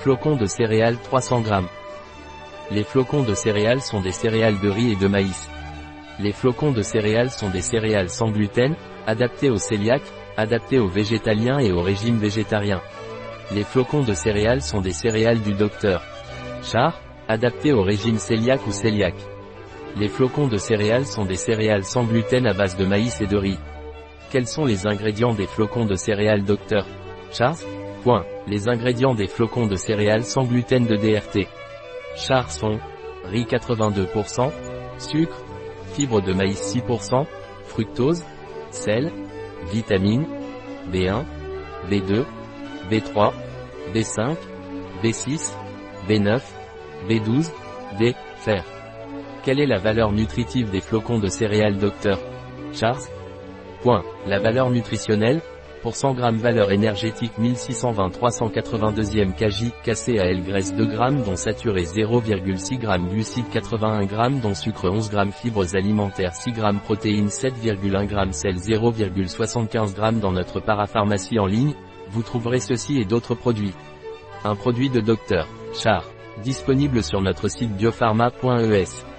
Flocons de céréales 300 g. Les flocons de céréales sont des céréales de riz et de maïs. Les flocons de céréales sont des céréales sans gluten, adaptés aux cœliaques, adaptés aux végétaliens et au régime végétarien. Les flocons de céréales sont des céréales du docteur Char, adaptés au régime cœliaque ou cœliaque. Les flocons de céréales sont des céréales sans gluten à base de maïs et de riz. Quels sont les ingrédients des flocons de céréales Dr. Char? Point. Les ingrédients des flocons de céréales sans gluten de DRT. Char sont riz 82%, sucre, fibres de maïs 6%, fructose, sel, vitamines, B1, B2, B3, B5, B6, B9, B12, D, fer. Quelle est la valeur nutritive des flocons de céréales Dr. Charles Point. La valeur nutritionnelle, pour 100 g valeur énergétique 1620 382e kJ, cassé à L graisse 2 g dont saturé 0,6 g glucides 81 g dont sucre 11 g fibres alimentaires 6 g protéines 7,1 g sel 0,75 g dans notre parapharmacie en ligne, vous trouverez ceci et d'autres produits. Un produit de Dr. Char. Disponible sur notre site biopharma.es.